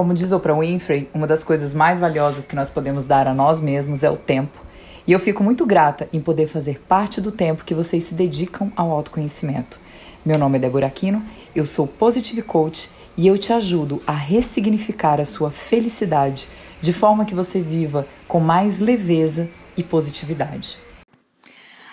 Como diz Oprah Winfrey, uma das coisas mais valiosas que nós podemos dar a nós mesmos é o tempo. E eu fico muito grata em poder fazer parte do tempo que vocês se dedicam ao autoconhecimento. Meu nome é Débora Aquino, eu sou Positive Coach e eu te ajudo a ressignificar a sua felicidade de forma que você viva com mais leveza e positividade.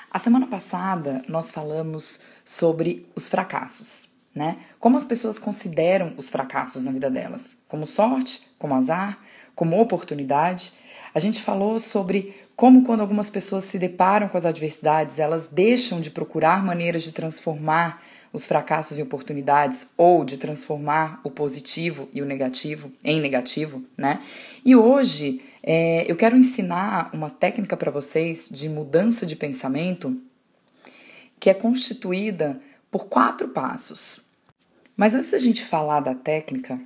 A semana passada nós falamos sobre os fracassos né? Como as pessoas consideram os fracassos na vida delas? Como sorte, como azar, como oportunidade? A gente falou sobre como quando algumas pessoas se deparam com as adversidades, elas deixam de procurar maneiras de transformar os fracassos em oportunidades ou de transformar o positivo e o negativo em negativo, né? E hoje é, eu quero ensinar uma técnica para vocês de mudança de pensamento que é constituída por quatro passos. Mas antes da gente falar da técnica,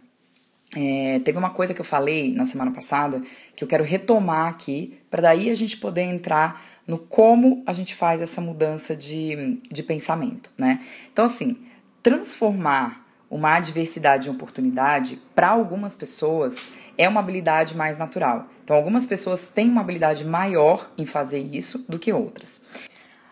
é, teve uma coisa que eu falei na semana passada que eu quero retomar aqui, para daí a gente poder entrar no como a gente faz essa mudança de, de pensamento, né? Então, assim, transformar uma adversidade em oportunidade, para algumas pessoas, é uma habilidade mais natural. Então, algumas pessoas têm uma habilidade maior em fazer isso do que outras.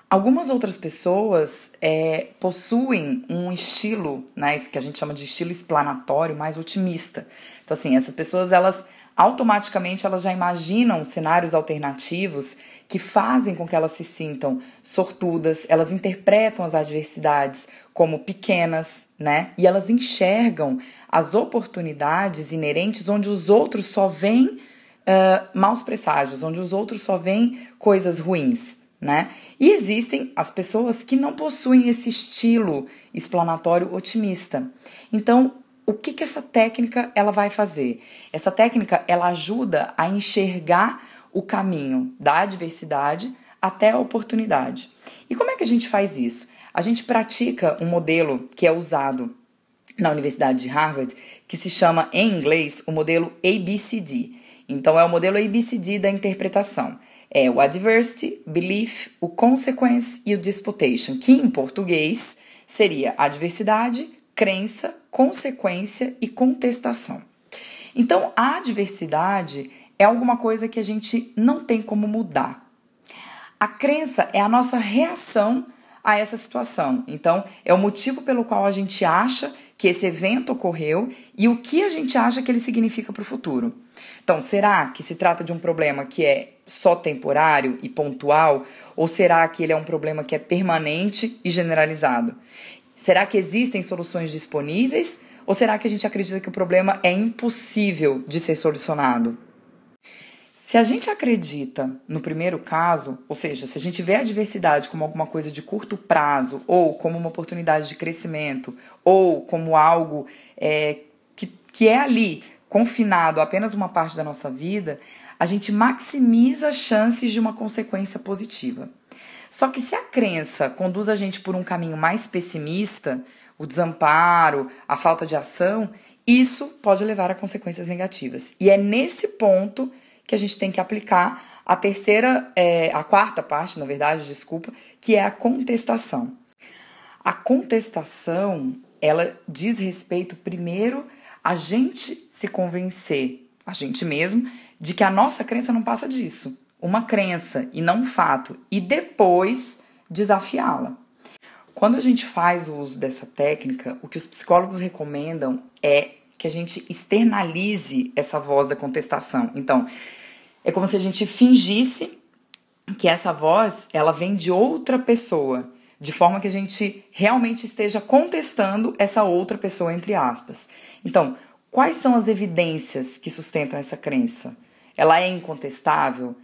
Algumas outras pessoas é, possuem um estilo, né, que a gente chama de estilo explanatório, mais otimista. Então, assim, essas pessoas, elas automaticamente elas já imaginam cenários alternativos que fazem com que elas se sintam sortudas, elas interpretam as adversidades como pequenas, né? E elas enxergam as oportunidades inerentes onde os outros só veem uh, maus presságios, onde os outros só veem coisas ruins né? E existem as pessoas que não possuem esse estilo explanatório otimista. Então, o que, que essa técnica ela vai fazer? Essa técnica ela ajuda a enxergar o caminho da adversidade até a oportunidade. E como é que a gente faz isso? A gente pratica um modelo que é usado na Universidade de Harvard, que se chama em inglês o modelo ABCD. Então é o modelo ABCD da interpretação é o adversity, belief, o consequence e o disputation, que em português seria adversidade, crença, consequência e contestação. Então, a adversidade é alguma coisa que a gente não tem como mudar. A crença é a nossa reação a essa situação. Então, é o motivo pelo qual a gente acha que esse evento ocorreu e o que a gente acha que ele significa para o futuro. Então, será que se trata de um problema que é só temporário e pontual? Ou será que ele é um problema que é permanente e generalizado? Será que existem soluções disponíveis? Ou será que a gente acredita que o problema é impossível de ser solucionado? Se a gente acredita no primeiro caso, ou seja, se a gente vê a diversidade como alguma coisa de curto prazo, ou como uma oportunidade de crescimento, ou como algo é, que, que é ali confinado a apenas uma parte da nossa vida, a gente maximiza as chances de uma consequência positiva. Só que se a crença conduz a gente por um caminho mais pessimista, o desamparo, a falta de ação, isso pode levar a consequências negativas. E é nesse ponto que a gente tem que aplicar a terceira, é, a quarta parte, na verdade, desculpa, que é a contestação. A contestação, ela diz respeito primeiro a gente se convencer, a gente mesmo, de que a nossa crença não passa disso. Uma crença e não um fato. E depois desafiá-la. Quando a gente faz o uso dessa técnica, o que os psicólogos recomendam é que a gente externalize essa voz da contestação. Então, é como se a gente fingisse que essa voz ela vem de outra pessoa, de forma que a gente realmente esteja contestando essa outra pessoa entre aspas. Então, quais são as evidências que sustentam essa crença? Ela é incontestável?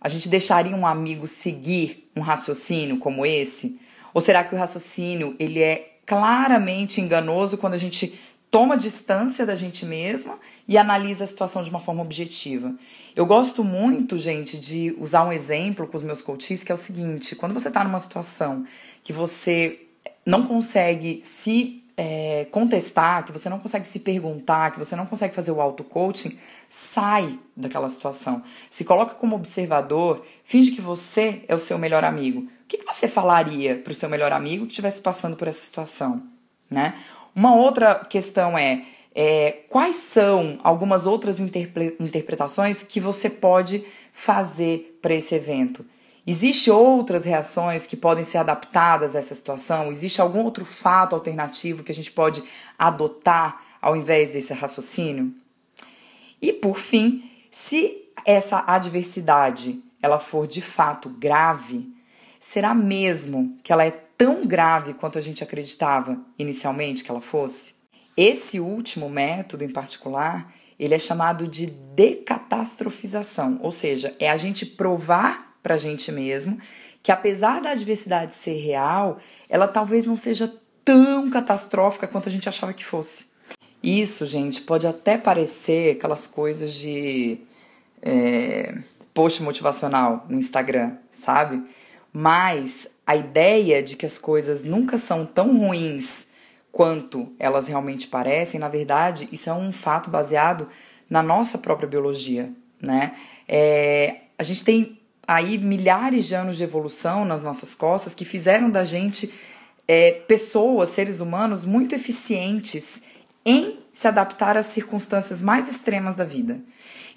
A gente deixaria um amigo seguir um raciocínio como esse? Ou será que o raciocínio ele é claramente enganoso quando a gente toma distância da gente mesma e analisa a situação de uma forma objetiva. Eu gosto muito, gente, de usar um exemplo com os meus coaches, que é o seguinte: quando você está numa situação que você não consegue se é, contestar, que você não consegue se perguntar, que você não consegue fazer o auto-coaching, sai daquela situação. Se coloca como observador, finge que você é o seu melhor amigo. O que, que você falaria para o seu melhor amigo que estivesse passando por essa situação? Né? Uma outra questão é: é, quais são algumas outras interpretações que você pode fazer para esse evento? Existem outras reações que podem ser adaptadas a essa situação? Existe algum outro fato alternativo que a gente pode adotar ao invés desse raciocínio? E por fim, se essa adversidade ela for de fato grave, será mesmo que ela é tão grave quanto a gente acreditava inicialmente que ela fosse? Esse último método em particular, ele é chamado de decatastrofização, ou seja, é a gente provar para a gente mesmo que apesar da adversidade ser real, ela talvez não seja tão catastrófica quanto a gente achava que fosse. Isso, gente, pode até parecer aquelas coisas de é, post motivacional no Instagram, sabe? Mas a ideia de que as coisas nunca são tão ruins quanto elas realmente parecem, na verdade, isso é um fato baseado na nossa própria biologia, né? É, a gente tem aí milhares de anos de evolução nas nossas costas que fizeram da gente é, pessoas, seres humanos, muito eficientes em se adaptar às circunstâncias mais extremas da vida.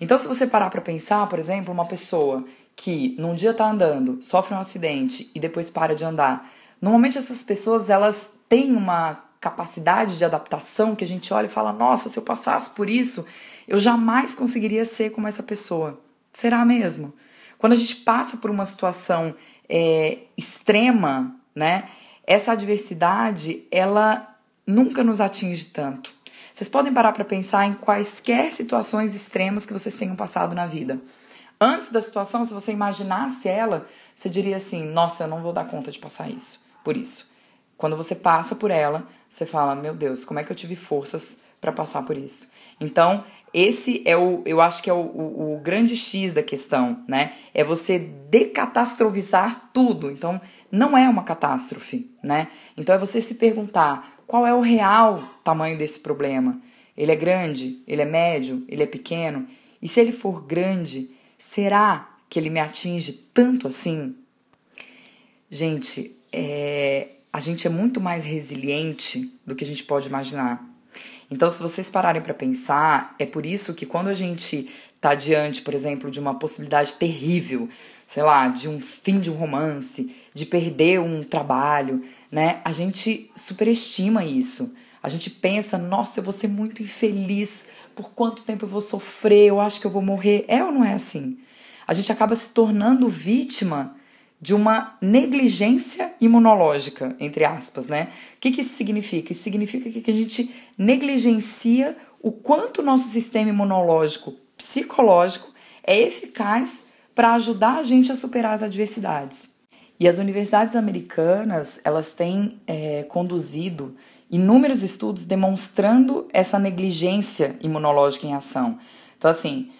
Então, se você parar para pensar, por exemplo, uma pessoa que num dia está andando, sofre um acidente e depois para de andar, normalmente essas pessoas elas têm uma capacidade de adaptação que a gente olha e fala: nossa, se eu passasse por isso, eu jamais conseguiria ser como essa pessoa. Será mesmo? Quando a gente passa por uma situação é, extrema, né? Essa adversidade, ela nunca nos atinge tanto. Vocês podem parar para pensar em quaisquer situações extremas que vocês tenham passado na vida. Antes da situação, se você imaginasse ela, você diria assim: Nossa, eu não vou dar conta de passar isso, por isso. Quando você passa por ela, você fala: Meu Deus, como é que eu tive forças para passar por isso? Então, esse é o, eu acho que é o, o, o, grande X da questão, né? É você decatastrofizar tudo. Então, não é uma catástrofe, né? Então, é você se perguntar qual é o real tamanho desse problema. Ele é grande? Ele é médio? Ele é pequeno? E se ele for grande, será que ele me atinge tanto assim? Gente, é, a gente é muito mais resiliente do que a gente pode imaginar. Então, se vocês pararem para pensar, é por isso que quando a gente está diante, por exemplo, de uma possibilidade terrível, sei lá, de um fim de um romance, de perder um trabalho, né? A gente superestima isso. A gente pensa, nossa, eu vou ser muito infeliz, por quanto tempo eu vou sofrer, eu acho que eu vou morrer. É ou não é assim? A gente acaba se tornando vítima de uma negligência imunológica, entre aspas, né? O que, que isso significa? Isso significa que a gente negligencia o quanto o nosso sistema imunológico psicológico é eficaz para ajudar a gente a superar as adversidades. E as universidades americanas, elas têm é, conduzido inúmeros estudos demonstrando essa negligência imunológica em ação. Então, assim,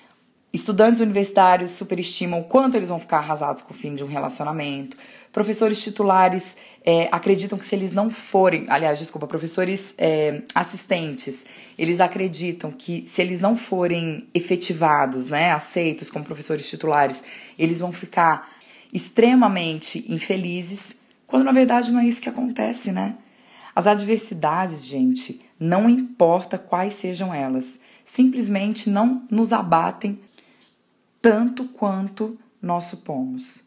Estudantes universitários superestimam o quanto eles vão ficar arrasados com o fim de um relacionamento. Professores titulares é, acreditam que se eles não forem, aliás, desculpa, professores é, assistentes, eles acreditam que se eles não forem efetivados, né, aceitos como professores titulares, eles vão ficar extremamente infelizes, quando na verdade não é isso que acontece, né? As adversidades, gente, não importa quais sejam elas, simplesmente não nos abatem tanto quanto nós supomos.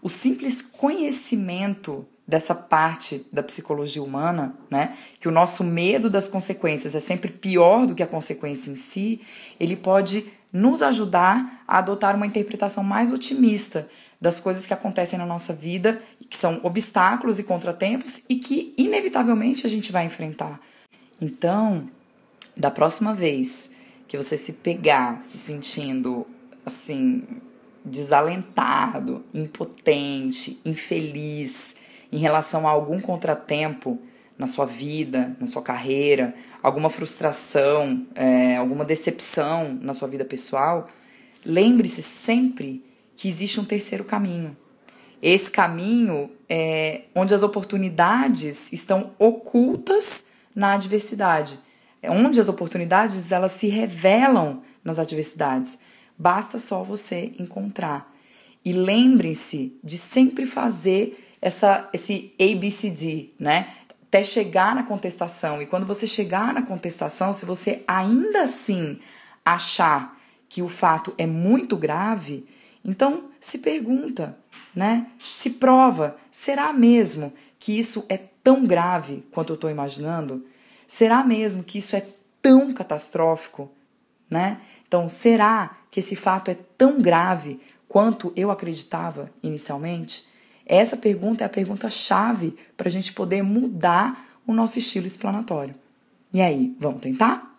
O simples conhecimento dessa parte da psicologia humana, né, que o nosso medo das consequências é sempre pior do que a consequência em si, ele pode nos ajudar a adotar uma interpretação mais otimista das coisas que acontecem na nossa vida, que são obstáculos e contratempos e que inevitavelmente a gente vai enfrentar. Então, da próxima vez que você se pegar se sentindo assim, desalentado, impotente, infeliz em relação a algum contratempo na sua vida, na sua carreira, alguma frustração, é, alguma decepção na sua vida pessoal, lembre-se sempre que existe um terceiro caminho. Esse caminho é onde as oportunidades estão ocultas na adversidade, é onde as oportunidades elas se revelam nas adversidades. Basta só você encontrar. E lembre-se de sempre fazer essa, esse ABCD, né? Até chegar na contestação. E quando você chegar na contestação, se você ainda assim achar que o fato é muito grave, então se pergunta, né? Se prova, será mesmo que isso é tão grave quanto eu estou imaginando? Será mesmo que isso é tão catastrófico, né? Então, será que esse fato é tão grave quanto eu acreditava inicialmente? Essa pergunta é a pergunta-chave para a gente poder mudar o nosso estilo explanatório. E aí, vamos tentar?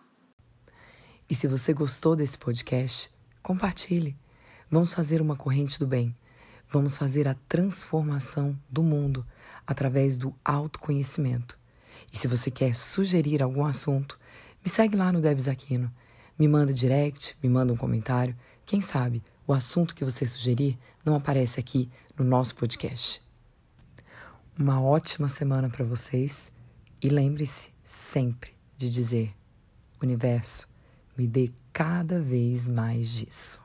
E se você gostou desse podcast, compartilhe. Vamos fazer uma corrente do bem. Vamos fazer a transformação do mundo através do autoconhecimento. E se você quer sugerir algum assunto, me segue lá no Debs Aquino. Me manda direct, me manda um comentário. Quem sabe o assunto que você sugerir não aparece aqui no nosso podcast. Uma ótima semana para vocês e lembre-se sempre de dizer: Universo, me dê cada vez mais disso.